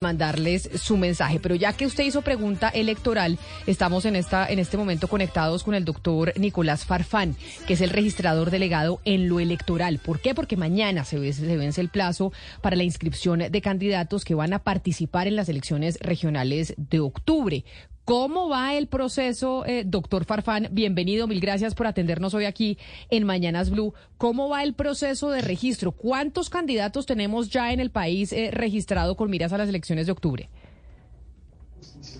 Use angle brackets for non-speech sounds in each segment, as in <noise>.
mandarles su mensaje. Pero ya que usted hizo pregunta electoral, estamos en esta en este momento conectados con el doctor Nicolás Farfán, que es el registrador delegado en lo electoral. ¿Por qué? Porque mañana se vence, se vence el plazo para la inscripción de candidatos que van a participar en las elecciones regionales de octubre. ¿Cómo va el proceso, eh, doctor Farfán? Bienvenido, mil gracias por atendernos hoy aquí en Mañanas Blue. ¿Cómo va el proceso de registro? ¿Cuántos candidatos tenemos ya en el país eh, registrado con miras a las elecciones de octubre?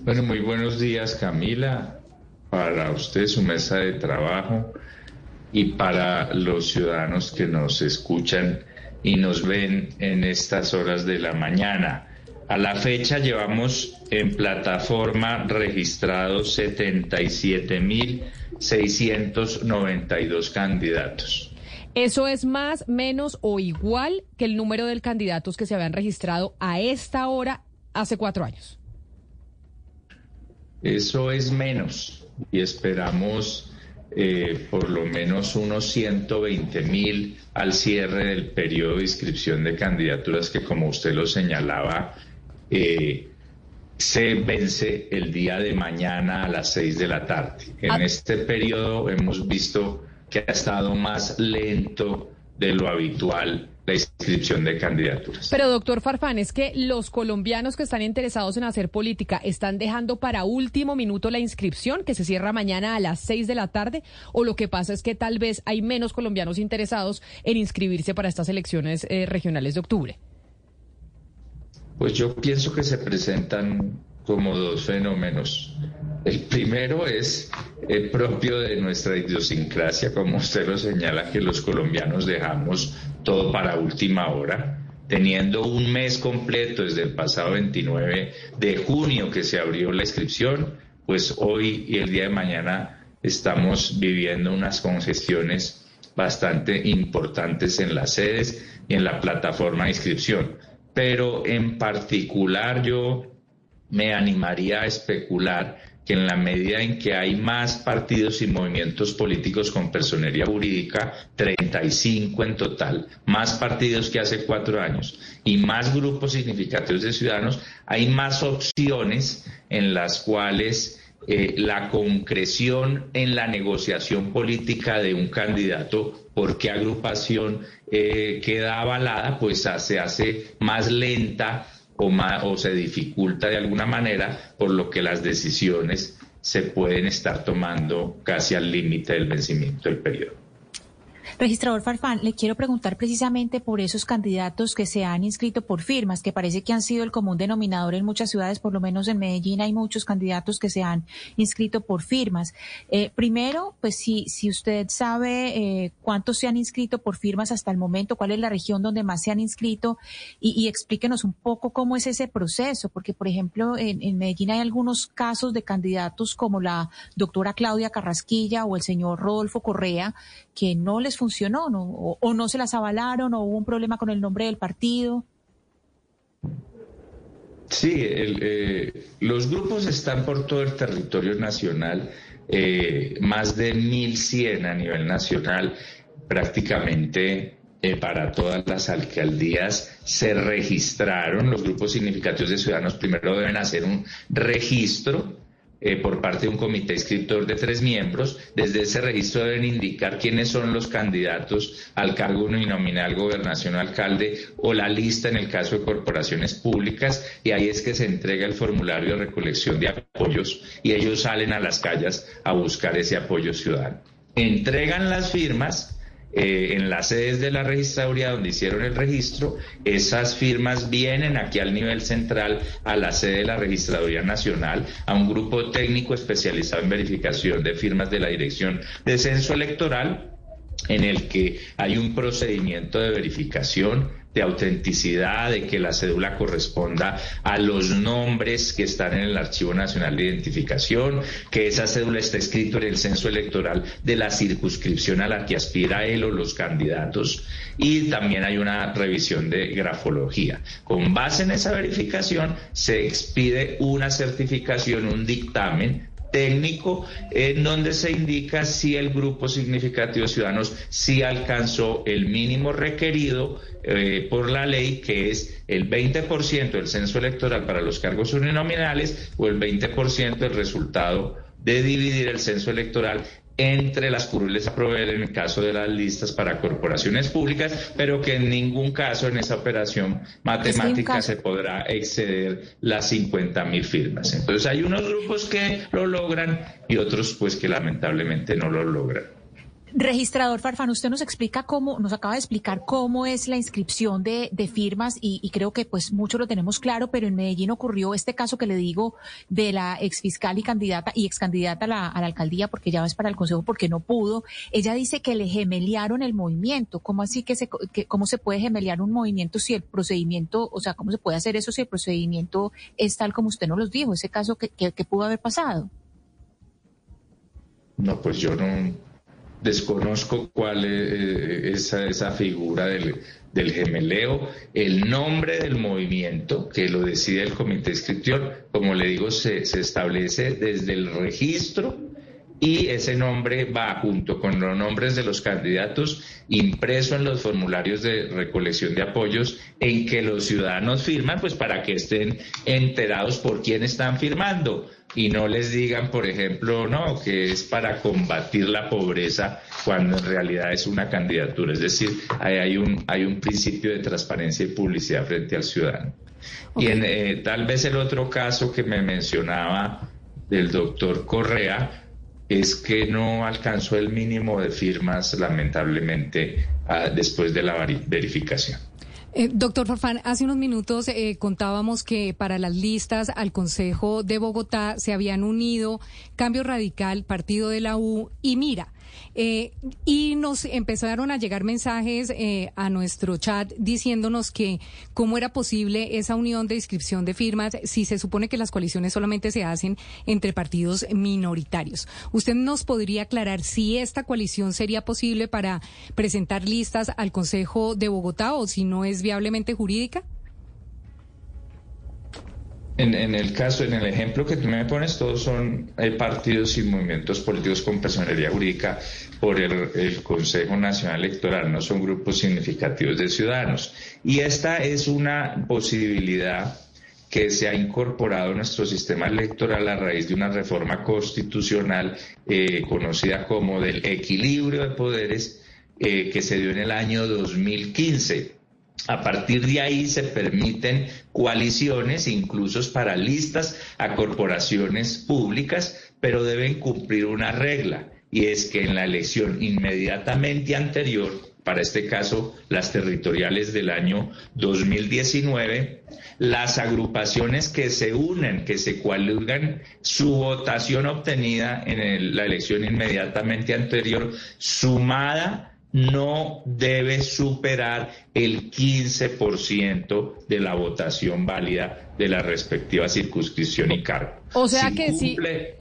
Bueno, muy buenos días, Camila, para usted, su mesa de trabajo y para los ciudadanos que nos escuchan y nos ven en estas horas de la mañana. A la fecha llevamos en plataforma registrados 77.692 candidatos. ¿Eso es más, menos o igual que el número de candidatos que se habían registrado a esta hora hace cuatro años? Eso es menos y esperamos eh, por lo menos unos 120 mil al cierre del periodo de inscripción de candidaturas que, como usted lo señalaba, eh, se vence el día de mañana a las seis de la tarde. En ah. este periodo hemos visto que ha estado más lento de lo habitual la inscripción de candidaturas. Pero doctor Farfán, es que los colombianos que están interesados en hacer política están dejando para último minuto la inscripción que se cierra mañana a las seis de la tarde o lo que pasa es que tal vez hay menos colombianos interesados en inscribirse para estas elecciones eh, regionales de octubre. Pues yo pienso que se presentan como dos fenómenos. El primero es el propio de nuestra idiosincrasia, como usted lo señala, que los colombianos dejamos todo para última hora, teniendo un mes completo desde el pasado 29 de junio que se abrió la inscripción, pues hoy y el día de mañana estamos viviendo unas congestiones bastante importantes en las sedes y en la plataforma de inscripción pero en particular yo me animaría a especular que en la medida en que hay más partidos y movimientos políticos con personería jurídica, 35 en total, más partidos que hace cuatro años y más grupos significativos de ciudadanos, hay más opciones en las cuales eh, la concreción en la negociación política de un candidato por qué agrupación eh, queda avalada, pues se hace más lenta o, o se dificulta de alguna manera, por lo que las decisiones se pueden estar tomando casi al límite del vencimiento del periodo. Registrador Farfán, le quiero preguntar precisamente por esos candidatos que se han inscrito por firmas, que parece que han sido el común denominador en muchas ciudades, por lo menos en Medellín hay muchos candidatos que se han inscrito por firmas. Eh, primero, pues si, si usted sabe eh, cuántos se han inscrito por firmas hasta el momento, cuál es la región donde más se han inscrito y, explíquenos un poco cómo es ese proceso, porque por ejemplo en, Medellín hay algunos casos de candidatos como la doctora Claudia Carrasquilla o el señor Rodolfo Correa que no les funcionó o, no se las avalaron o hubo un problema con el nombre del partido. Sí, eh, los grupos están por todo el territorio nacional, eh, más de 1.100 a nivel nacional, prácticamente eh, para todas las alcaldías se registraron. Los grupos significativos de ciudadanos primero deben hacer un registro eh, por parte de un comité inscriptor de tres miembros. Desde ese registro deben indicar quiénes son los candidatos al cargo uninominal, gobernación, alcalde o la lista en el caso de corporaciones públicas y ahí es que se entrega el formulario de recolección de apoyos y ellos salen a las calles a buscar ese apoyo ciudadano. Entregan las firmas eh, en las sedes de la registraduría donde hicieron el registro, esas firmas vienen aquí al nivel central, a la sede de la Registraduría Nacional, a un grupo técnico especializado en verificación de firmas de la Dirección de Censo Electoral, en el que hay un procedimiento de verificación de autenticidad, de que la cédula corresponda a los nombres que están en el Archivo Nacional de Identificación, que esa cédula está escrito en el censo electoral de la circunscripción a la que aspira él o los candidatos. Y también hay una revisión de grafología. Con base en esa verificación se expide una certificación, un dictamen técnico en donde se indica si el grupo significativo de ciudadanos sí alcanzó el mínimo requerido eh, por la ley, que es el 20% del censo electoral para los cargos uninominales o el 20% del resultado de dividir el censo electoral entre las curules a proveer en el caso de las listas para corporaciones públicas, pero que en ningún caso en esa operación matemática se podrá exceder las 50 mil firmas. Entonces hay unos grupos que lo logran y otros pues que lamentablemente no lo logran. Registrador Farfán, usted nos explica cómo, nos acaba de explicar cómo es la inscripción de, firmas y, creo que pues mucho lo tenemos claro, pero en Medellín ocurrió este caso que le digo de la exfiscal y candidata y excandidata a la, a la alcaldía porque ya es para el consejo porque no pudo. Ella dice que le gemeliaron el movimiento. ¿Cómo así que se, cómo se puede gemeliar un movimiento si el procedimiento, o sea, cómo se puede hacer eso si el procedimiento es tal como usted nos lo dijo, ese caso que, que pudo haber pasado? No, pues yo no, desconozco cuál es esa, figura del, gemeleo, el nombre del movimiento que lo decide el comité inscriptor, como le digo, se, se establece desde el registro y ese nombre va junto con los nombres de los candidatos impreso en los formularios de recolección de apoyos en que los ciudadanos firman, pues para que estén enterados por quién están firmando y no les digan, por ejemplo, no, que es para combatir la pobreza cuando en realidad es una candidatura. Es decir, hay, un, hay un principio de transparencia y publicidad frente al ciudadano. Y en, eh, tal vez el otro caso que me mencionaba del doctor Correa es que no alcanzó el mínimo de firmas, lamentablemente, ah, después de la verificación. Eh, doctor Farfán, hace unos minutos eh, contábamos que para las listas al Consejo de Bogotá se habían unido Cambio Radical, Partido de la U y Mira. Eh, y nos empezaron a llegar mensajes eh, a nuestro chat diciéndonos que cómo era posible esa unión de inscripción de firmas si se supone que las coaliciones solamente se hacen entre partidos minoritarios. ¿Usted nos podría aclarar si esta coalición sería posible para presentar listas al Consejo de Bogotá o si no es viablemente jurídica? En, el caso, en el ejemplo que tú me pones, todos son eh, partidos y movimientos políticos con personalidad jurídica por el, Consejo Nacional Electoral, no son grupos significativos de ciudadanos. Y esta es una posibilidad que se ha incorporado a nuestro sistema electoral a raíz de una reforma constitucional eh, conocida como del equilibrio de poderes eh, que se dio en el año 2015 a partir de ahí se permiten coaliciones, incluso para listas a corporaciones públicas, pero deben cumplir una regla, y es que en la elección inmediatamente anterior, para este caso las territoriales del año 2019, las agrupaciones que se unen, que se coaligan, su votación obtenida en la elección inmediatamente anterior, sumada no debe superar el 15% de la votación válida de la respectiva circunscripción y cargo. O sea que si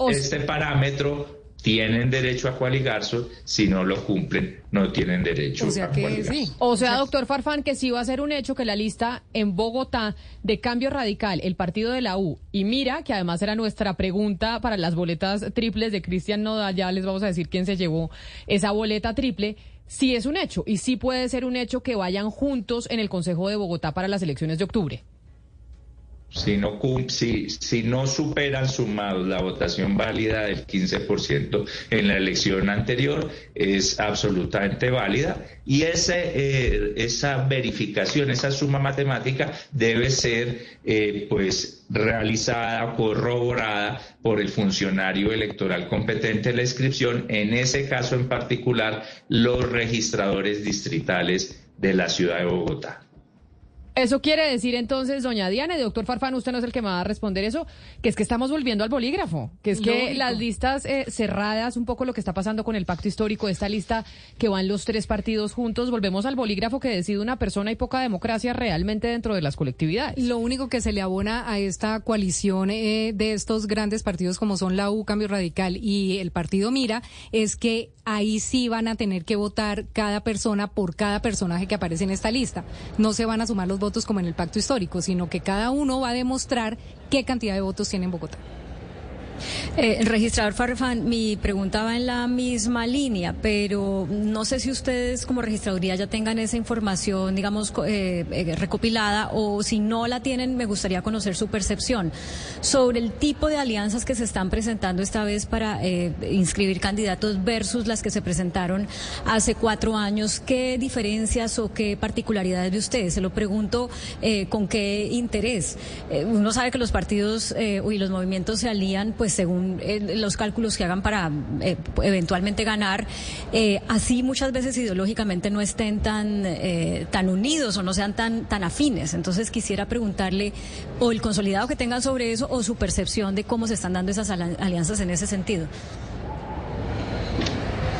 este parámetro tienen derecho a coaligarse, si no lo cumplen, no tienen derecho o sea a que Sí. O sea, doctor Farfán, que sí va a ser un hecho que la lista en Bogotá de Cambio Radical, el partido de la U, y mira, que además era nuestra pregunta para las boletas triples de Cristian Nodal, ya les vamos a decir quién se llevó esa boleta triple, sí es un hecho y sí puede ser un hecho que vayan juntos en el Consejo de Bogotá para las elecciones de octubre. Si no, si, si no superan sumados la votación válida del 15% en la elección anterior, es absolutamente válida y ese, eh, esa verificación, esa suma matemática debe ser eh, pues realizada, corroborada por el funcionario electoral competente en la inscripción, en ese caso en particular los registradores distritales de la ciudad de Bogotá. Eso quiere decir entonces, doña Diana y doctor Farfán, usted no es el que me va a responder eso, que es que estamos volviendo al bolígrafo, que es que las listas eh, cerradas, un poco lo que está pasando con el pacto histórico, esta lista que van los tres partidos juntos, volvemos al bolígrafo que decide una persona y poca democracia realmente dentro de las colectividades. Lo único que se le abona a esta coalición eh, de estos grandes partidos como son la U, Cambio Radical y el partido Mira, es que ahí sí van a tener que votar cada persona por cada personaje que aparece en esta lista. No se van a sumar los votos votos como en el pacto histórico, sino que cada uno va a demostrar qué cantidad de votos tiene en Bogotá. Eh, registrador Farfán, mi pregunta va en la misma línea, pero no sé si ustedes como registraduría ya tengan esa información, digamos, eh, eh, recopilada o si no la tienen, me gustaría conocer su percepción sobre el tipo de alianzas que se están presentando esta vez para eh, inscribir candidatos versus las que se presentaron hace cuatro años. ¿Qué diferencias o qué particularidades de ustedes? Se lo pregunto con qué interés. uno sabe que los partidos y los movimientos se alían, pues según eh, los cálculos que hagan para eh, eventualmente ganar, eh, así muchas veces ideológicamente no estén tan, tan unidos o no sean tan, tan afines. Entonces quisiera preguntarle o el consolidado que tengan sobre eso o su percepción de cómo se están dando esas alianzas en ese sentido.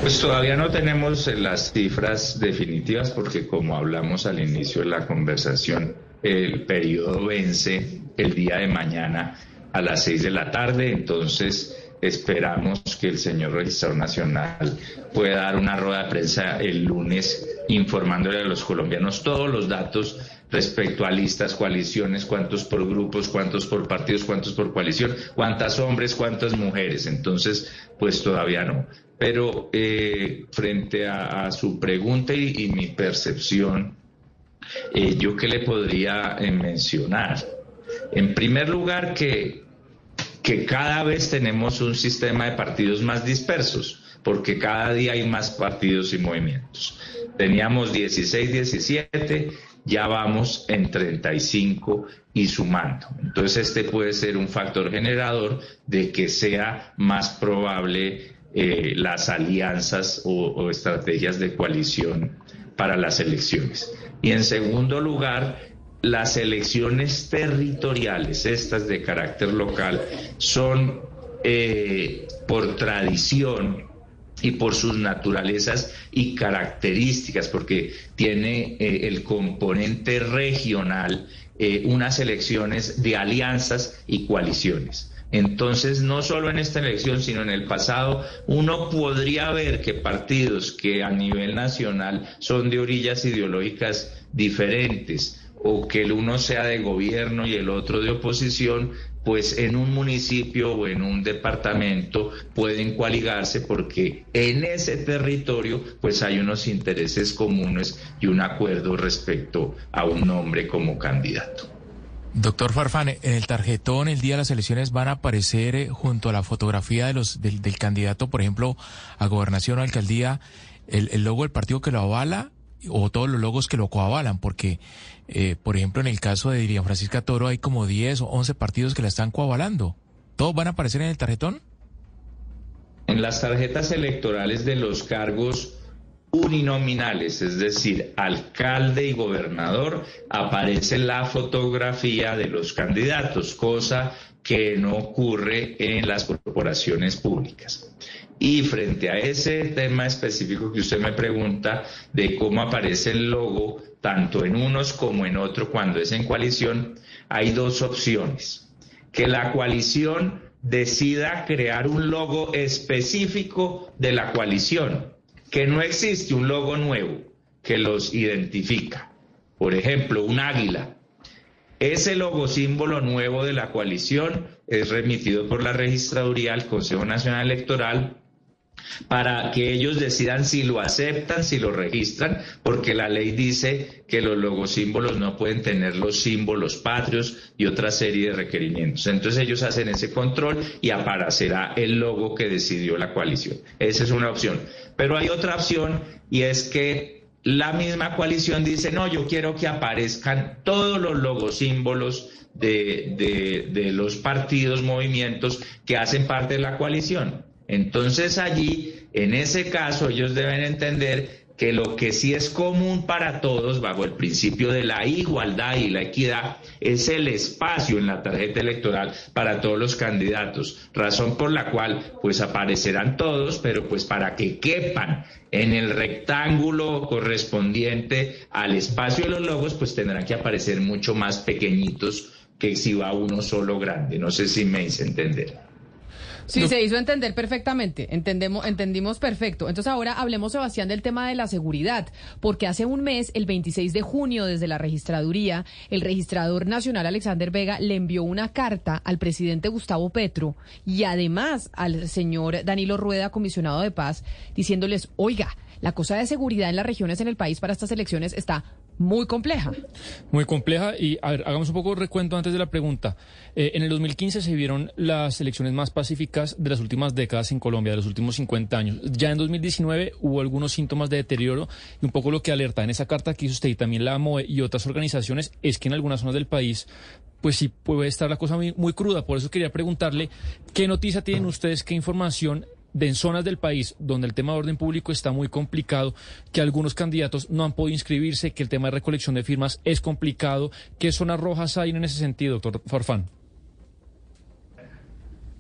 Pues todavía no tenemos las cifras definitivas porque como hablamos al inicio de la conversación, el periodo vence el día de mañana a las seis de la tarde, entonces esperamos que el señor registrador nacional pueda dar una rueda de prensa el lunes informándole a los colombianos todos los datos respecto a listas, coaliciones, cuántos por grupos, cuántos por partidos, cuántos por coalición, cuántas hombres, cuántas mujeres. Entonces, pues todavía no. Pero eh, frente a, su pregunta y, mi percepción, eh, yo que le podría eh, mencionar. En primer lugar, que, que cada vez tenemos un sistema de partidos más dispersos, porque cada día hay más partidos y movimientos. Teníamos 16, 17, ya vamos en 35 y sumando. Entonces este puede ser un factor generador de que sea más probable eh, las alianzas o estrategias de coalición para las elecciones. Y en segundo lugar, las elecciones territoriales, estas de carácter local, son eh, por tradición y por sus naturalezas y características, porque tiene eh, el componente regional eh, unas elecciones de alianzas y coaliciones. Entonces, no solo en esta elección, sino en el pasado, uno podría ver que partidos que a nivel nacional son de orillas ideológicas diferentes, o que el uno sea de gobierno y el otro de oposición, pues en un municipio o en un departamento pueden coaligarse porque en ese territorio pues hay unos intereses comunes y un acuerdo respecto a un nombre como candidato. Doctor Farfán, en el tarjetón el día de las elecciones van a aparecer eh, junto a la fotografía de los, del, candidato, por ejemplo, a gobernación o alcaldía, el, el logo del partido que lo avala o todos los logos que lo coavalan, porque, eh, por ejemplo, en el caso de Diría Francisca Toro hay como 10 o 11 partidos que la están coavalando. ¿Todos van a aparecer en el tarjetón? En las tarjetas electorales de los cargos uninominales, es decir, alcalde y gobernador, aparece la fotografía de los candidatos, cosa que no ocurre en las corporaciones públicas. Y frente a ese tema específico que usted me pregunta de cómo aparece el logo tanto en unos como en otros cuando es en coalición, hay dos opciones. Que la coalición decida crear un logo específico de la coalición, que no existe un logo nuevo que los identifica. Por ejemplo, un águila. Ese logo símbolo nuevo de la coalición es remitido por la registraduría al Consejo Nacional Electoral para que ellos decidan si lo aceptan, si lo registran, porque la ley dice que los logosímbolos no pueden tener los símbolos patrios y otra serie de requerimientos. Entonces ellos hacen ese control y aparecerá el logo que decidió la coalición. Esa es una opción. Pero hay otra opción y es que la misma coalición dice, no, yo quiero que aparezcan todos los logosímbolos de, de, de los partidos, movimientos que hacen parte de la coalición. Entonces allí, en ese caso, ellos deben entender que lo que sí es común para todos, bajo el principio de la igualdad y la equidad, es el espacio en la tarjeta electoral para todos los candidatos, razón por la cual pues aparecerán todos, pero pues para que quepan en el rectángulo correspondiente al espacio de los logos, pues tendrán que aparecer mucho más pequeñitos que si va uno solo grande. No sé si me hice entender. Sí, se hizo entender perfectamente, entendemos, entendimos perfecto. Entonces ahora hablemos, Sebastián, del tema de la seguridad, porque hace un mes, el 26 de junio, desde la registraduría, el registrador nacional Alexander Vega le envió una carta al presidente Gustavo Petro y además al señor Danilo Rueda, comisionado de paz, diciéndoles, oiga, la cosa de seguridad en las regiones en el país para estas elecciones está muy compleja. Muy compleja y hagamos un poco de recuento antes de la pregunta. Eh, en el 2015 se vieron las elecciones más pacíficas de las últimas décadas en Colombia, de los últimos 50 años. Ya en 2019 hubo algunos síntomas de deterioro y un poco lo que alerta en esa carta que hizo usted y también la AMOE y otras organizaciones es que en algunas zonas del país pues sí puede estar la cosa muy, muy cruda. Por eso quería preguntarle qué noticia tienen ustedes, qué información de en zonas del país donde el tema de orden público está muy complicado, que algunos candidatos no han podido inscribirse, que el tema de recolección de firmas es complicado. ¿Qué zonas rojas hay en ese sentido, doctor Farfán?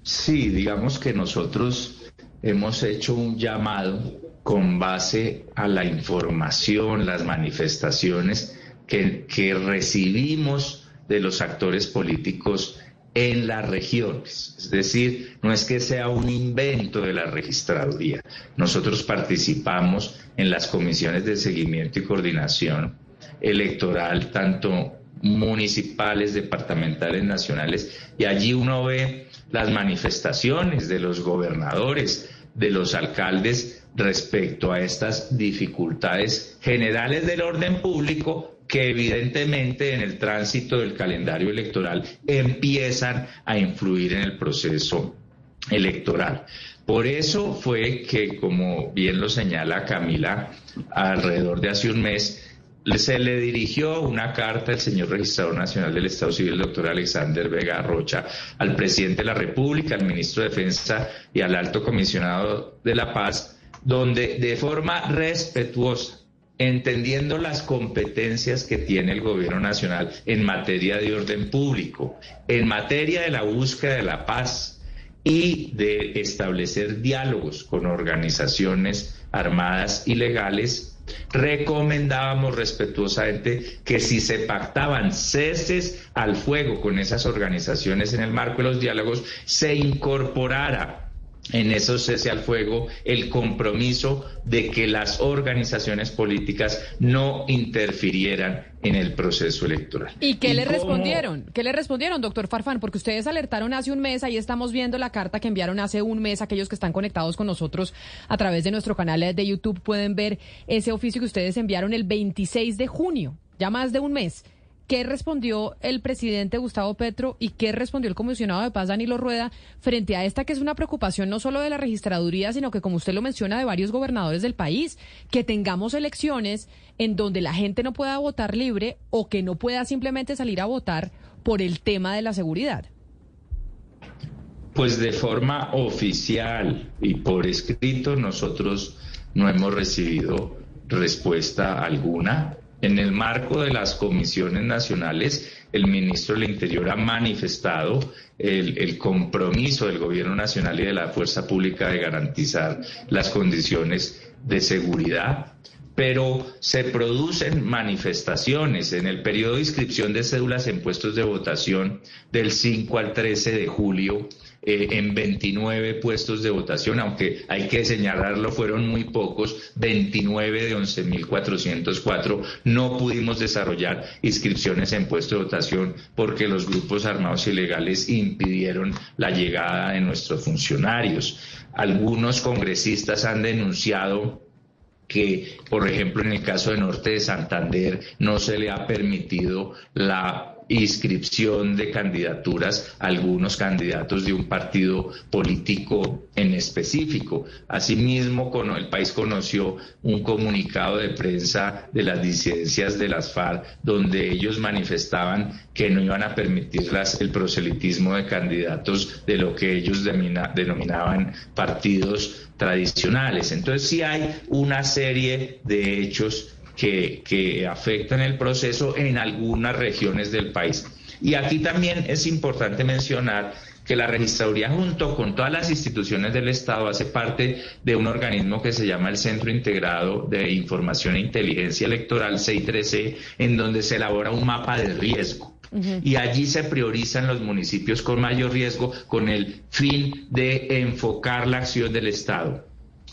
Sí, digamos que nosotros hemos hecho un llamado con base a la información, las manifestaciones que, que recibimos de los actores políticos en las regiones. Es decir, no es que sea un invento de la registraduría. Nosotros participamos en las comisiones de seguimiento y coordinación electoral, tanto municipales, departamentales, nacionales, y allí uno ve las manifestaciones de los gobernadores, de los alcaldes respecto a estas dificultades generales del orden público que evidentemente en el tránsito del calendario electoral empiezan a influir en el proceso electoral. Por eso fue que, como bien lo señala Camila, alrededor de hace un mes, se le dirigió una carta al señor registrador nacional del Estado Civil, doctor Alexander Vega Rocha, al presidente de la República, al ministro de Defensa y al alto comisionado de la paz, donde de forma respetuosa entendiendo las competencias que tiene el gobierno nacional en materia de orden público, en materia de la búsqueda de la paz y de establecer diálogos con organizaciones armadas y legales, recomendábamos respetuosamente que si se pactaban ceses al fuego con esas organizaciones en el marco de los diálogos, se incorporara en eso cese al fuego el compromiso de que las organizaciones políticas no interfirieran en el proceso electoral. ¿Y qué le respondieron? ¿Qué le respondieron, doctor Farfán? Porque ustedes alertaron hace un mes, ahí estamos viendo la carta que enviaron hace un mes, aquellos que están conectados con nosotros a través de nuestro canal de YouTube pueden ver ese oficio que ustedes enviaron el 26 de junio, ya más de un mes. ¿Qué respondió el presidente Gustavo Petro y qué respondió el comisionado de paz Danilo Rueda frente a esta que es una preocupación no solo de la registraduría, sino que como usted lo menciona de varios gobernadores del país, que tengamos elecciones en donde la gente no pueda votar libre o que no pueda simplemente salir a votar por el tema de la seguridad? Pues de forma oficial y por escrito nosotros no hemos recibido respuesta alguna en el marco de las comisiones nacionales, el ministro del Interior ha manifestado el, compromiso del Gobierno Nacional y de la Fuerza Pública de garantizar las condiciones de seguridad pero se producen manifestaciones. En el periodo de inscripción de cédulas en puestos de votación del 5 al 13 de julio eh, en 29 puestos de votación, aunque hay que señalarlo, fueron muy pocos, 29 de 11.404. No pudimos desarrollar inscripciones en puestos de votación porque los grupos armados ilegales impidieron la llegada de nuestros funcionarios. Algunos congresistas han denunciado que, por ejemplo, en el caso de Norte de Santander, no se le ha permitido la inscripción de candidaturas a algunos candidatos de un partido político en específico. Asimismo, el país conoció un comunicado de prensa de las disidencias de las FARC donde ellos manifestaban que no iban a permitir el proselitismo de candidatos de lo que ellos denominaban partidos tradicionales. Entonces sí hay una serie de hechos que, afectan el proceso en algunas regiones del país. Y aquí también es importante mencionar que la registraduría junto con todas las instituciones del Estado hace parte de un organismo que se llama el Centro Integrado de Información e Inteligencia Electoral, 613, en donde se elabora un mapa de riesgo Y allí se priorizan los municipios con mayor riesgo con el fin de enfocar la acción del Estado.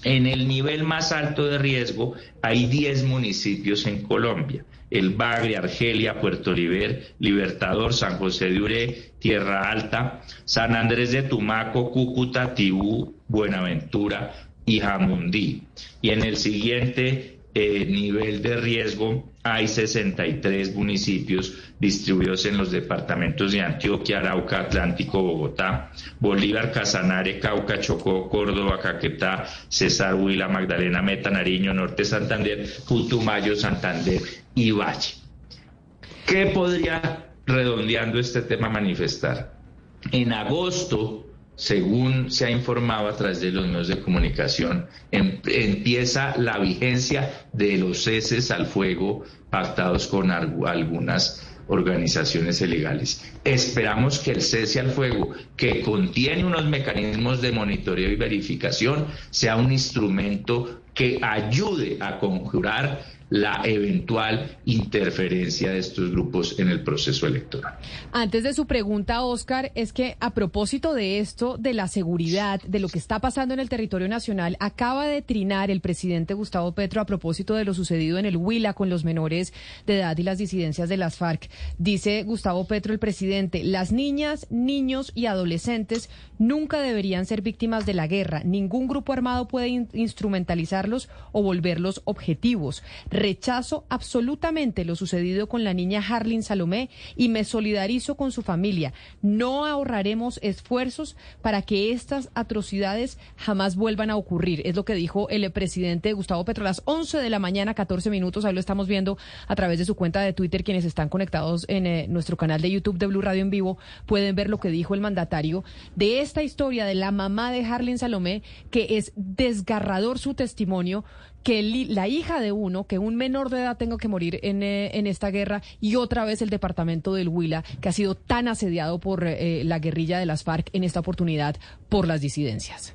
En el nivel más alto de riesgo hay 10 municipios en Colombia. El Bagre, Argelia, Puerto Liber, Libertador, San José de Uré, Tierra Alta, San Andrés de Tumaco, Cúcuta, Tibú, Buenaventura y Jamundí. Y en el siguiente eh, nivel de riesgo hay 63 municipios distribuidos en los departamentos de Antioquia, Arauca, Atlántico, Bogotá, Bolívar, Casanare, Cauca, Chocó, Córdoba, Caquetá, Cesar, Huila, Magdalena, Meta, Nariño, Norte Santander, Putumayo, Santander y Valle. ¿Qué podría, redondeando este tema, manifestar? En agosto según se ha informado a través de los medios de comunicación, em, empieza la vigencia de los ceses al fuego pactados con algunas organizaciones ilegales. Esperamos que el cese al fuego, que contiene unos mecanismos de monitoreo y verificación, sea un instrumento que ayude a conjurar la eventual interferencia de estos grupos en el proceso electoral. Antes de su pregunta, Oscar, es que a propósito de esto, de la seguridad, de lo que está pasando en el territorio nacional, acaba de trinar el presidente Gustavo Petro a propósito de lo sucedido en el Huila con los menores de edad y las disidencias de las FARC. Dice Gustavo Petro, el presidente, las niñas, niños y adolescentes nunca deberían ser víctimas de la guerra. Ningún grupo armado puede instrumentalizarlos o volverlos objetivos. Rechazo absolutamente lo sucedido con la niña Harlin Salomé y me solidarizo con su familia. No ahorraremos esfuerzos para que estas atrocidades jamás vuelvan a ocurrir. Es lo que dijo el presidente Gustavo Petro a las 11 de la mañana, 14 minutos. Ahí lo estamos viendo a través de su cuenta de Twitter. Quienes están conectados en eh, nuestro canal de YouTube de Blue Radio en vivo pueden ver lo que dijo el mandatario de esta historia de la mamá de Harlin Salomé, que es desgarrador su testimonio que la hija de uno, que un menor de edad tenga que morir en, eh, en, esta guerra y otra vez el departamento del Huila, que ha sido tan asediado por eh, la guerrilla de las FARC en esta oportunidad por las disidencias.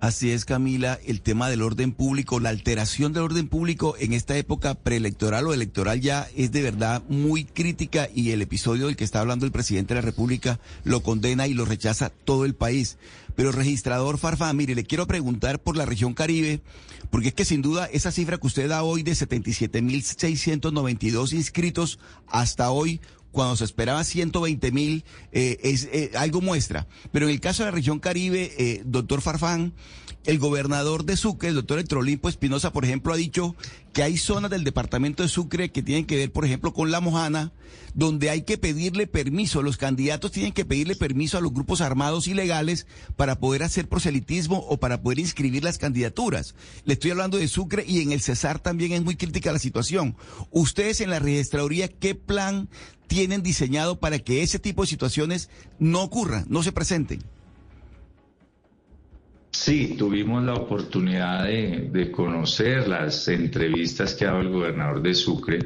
Así es, Camila, el tema del orden público, la alteración del orden público en esta época preelectoral o electoral ya es de verdad muy crítica y el episodio del que está hablando el presidente de la República lo condena y lo rechaza todo el país. Pero registrador Farfán, mire, le quiero preguntar por la región Caribe, porque es que sin duda esa cifra que usted da hoy de 77.692 inscritos hasta hoy cuando se esperaba 120 mil, eh, es eh, algo muestra. Pero en el caso de la región Caribe, eh, doctor Farfán, el gobernador de Sucre, el doctor Electrolimpo Espinosa, por ejemplo, ha dicho que hay zonas del departamento de Sucre que tienen que ver, por ejemplo, con la Mojana, donde hay que pedirle permiso, los candidatos tienen que pedirle permiso a los grupos armados ilegales para poder hacer proselitismo o para poder inscribir las candidaturas. Le estoy hablando de Sucre y en el Cesar también es muy crítica la situación. Ustedes en la registraduría, ¿qué plan tienen diseñado para que ese tipo de situaciones no ocurran, no se presenten? Sí, tuvimos la oportunidad de, conocer las entrevistas que ha dado el gobernador de Sucre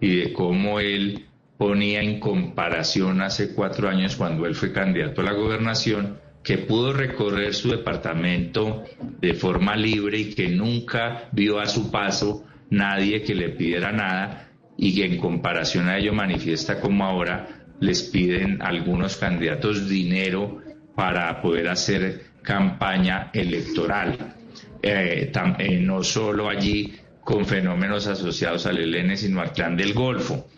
y de cómo él ponía en comparación hace cuatro años cuando él fue candidato a la gobernación, que pudo recorrer su departamento de forma libre y que nunca vio a su paso nadie que le pidiera nada y que en comparación a ello manifiesta como ahora les piden algunos candidatos dinero para poder hacer campaña electoral. Eh, eh, no solo allí con fenómenos asociados al ELN, sino al clan del Golfo.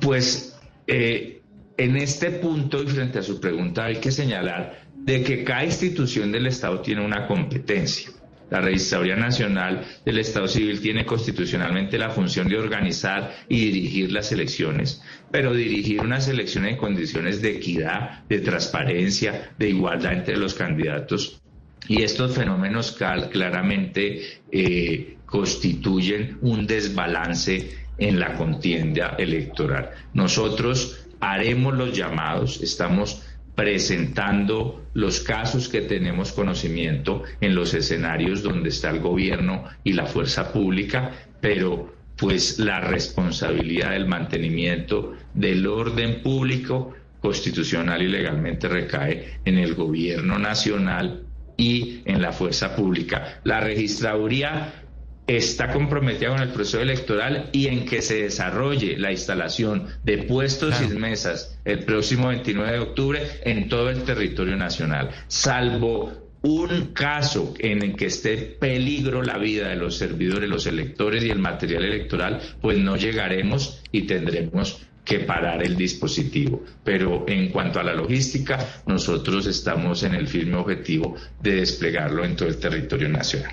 Pues eh, en este punto y frente a su pregunta hay que señalar de que cada institución del Estado tiene una competencia. La Registraduría Nacional del Estado Civil tiene constitucionalmente la función de organizar y dirigir las elecciones, pero dirigir unas elecciones en condiciones de equidad, de transparencia, de igualdad entre los candidatos. Y estos fenómenos claramente eh, constituyen un desbalance en la contienda electoral. Nosotros haremos los llamados, estamos presentando los casos que tenemos conocimiento en los escenarios donde está el gobierno y la fuerza pública, pero pues la responsabilidad del mantenimiento del orden público constitucional y legalmente recae en el gobierno nacional y en la fuerza pública. La registraduría está comprometida con el proceso electoral y en que se desarrolle la instalación de puestos y mesas el próximo 29 de octubre en todo el territorio nacional, salvo un caso en el que esté peligro la vida de los servidores, los electores y el material electoral, pues no llegaremos y tendremos que parar el dispositivo. Pero en cuanto a la logística, nosotros estamos en el firme objetivo de desplegarlo en todo el territorio nacional.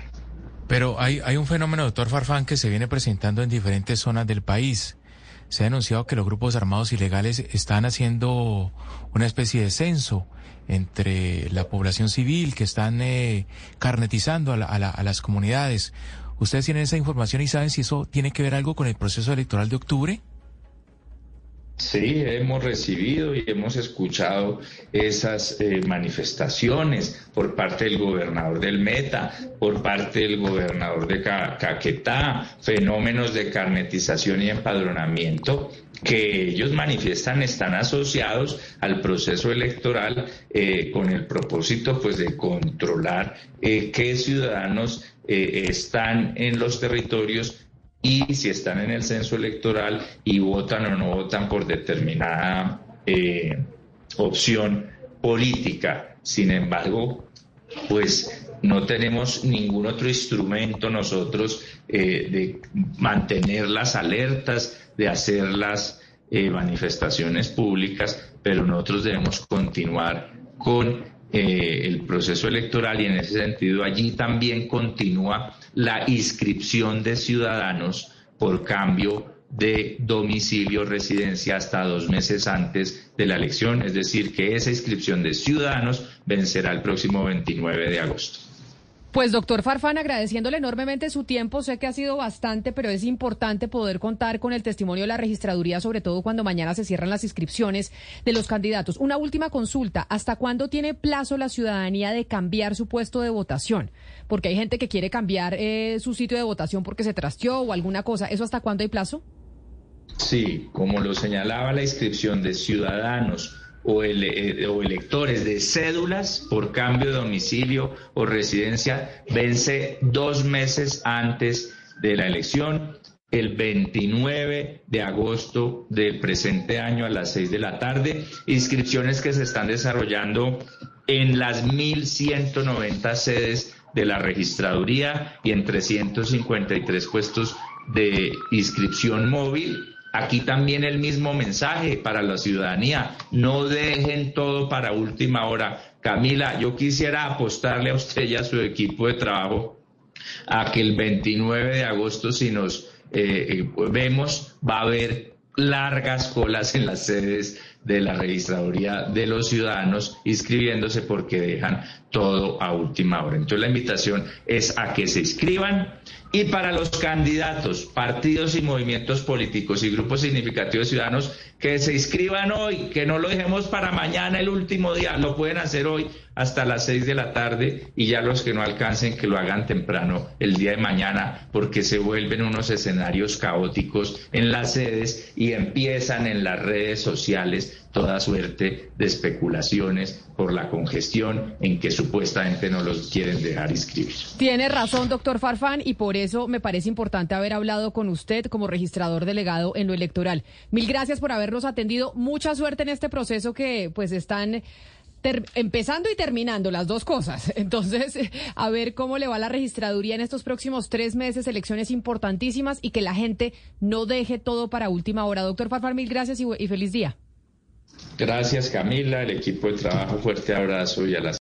Pero hay, hay un fenómeno, doctor Farfán, que se viene presentando en diferentes zonas del país. Se ha anunciado que los grupos armados ilegales están haciendo una especie de censo entre la población civil, que están eh, carnetizando a, a las comunidades. ¿Ustedes tienen esa información y saben si eso tiene que ver algo con el proceso electoral de octubre? Sí, hemos recibido y hemos escuchado esas eh, manifestaciones por parte del gobernador del Meta, por parte del gobernador de Caquetá, fenómenos de carnetización y empadronamiento que ellos manifiestan están asociados al proceso electoral eh, con el propósito pues de controlar eh, qué ciudadanos están en los territorios y si están en el censo electoral y votan o no votan por determinada eh, opción política. Sin embargo, pues no tenemos ningún otro instrumento nosotros eh, de mantener las alertas, de hacer las eh, manifestaciones públicas, pero nosotros debemos continuar con el proceso electoral y en ese sentido allí también continúa la inscripción de ciudadanos por cambio de domicilio residencia hasta dos meses antes de la elección, es decir, que esa inscripción de ciudadanos vencerá el próximo 29 de agosto. Pues doctor Farfán, agradeciéndole enormemente su tiempo, sé que ha sido bastante, pero es importante poder contar con el testimonio de la registraduría, sobre todo cuando mañana se cierran las inscripciones de los candidatos. Una última consulta, ¿hasta cuándo tiene plazo la ciudadanía de cambiar su puesto de votación? Porque hay gente que quiere cambiar eh, su sitio de votación porque se trasteó o alguna cosa. ¿Eso hasta cuándo hay plazo? Sí, como lo señalaba la inscripción de ciudadanos eh, o, electores de cédulas por cambio de domicilio o residencia vence dos meses antes de la elección, el 29 de agosto del presente año a las 6 de la tarde. Inscripciones que se están desarrollando en las 1.190 sedes de la registraduría y en 353 puestos de inscripción móvil Aquí también el mismo mensaje para la ciudadanía. No dejen todo para última hora. Camila, yo quisiera apostarle a usted y a su equipo de trabajo a que el 29 de agosto, si nos eh, eh, vemos, va a haber largas colas en las sedes de la registraduría de los ciudadanos inscribiéndose porque dejan todo a última hora. Entonces la invitación es a que se inscriban y para los candidatos, partidos y movimientos políticos y grupos significativos ciudadanos que se inscriban hoy, que no lo dejemos para mañana el último día, lo pueden hacer hoy hasta las seis de la tarde y ya los que no alcancen que lo hagan temprano el día de mañana porque se vuelven unos escenarios caóticos en las sedes y empiezan en las redes sociales toda suerte de especulaciones por la congestión en que supuestamente no los quieren dejar inscribir. Tiene razón, doctor Farfán, y por eso me parece importante haber hablado con usted como registrador delegado en lo electoral. Mil gracias por habernos atendido. Mucha suerte en este proceso que pues están empezando y terminando las dos cosas. <laughs> Entonces, a ver cómo le va la registraduría en estos próximos tres meses, elecciones importantísimas y que la gente no deje todo para última hora. Doctor Farfán, mil gracias y feliz día. Gracias Camila, el equipo de trabajo, fuerte abrazo y a las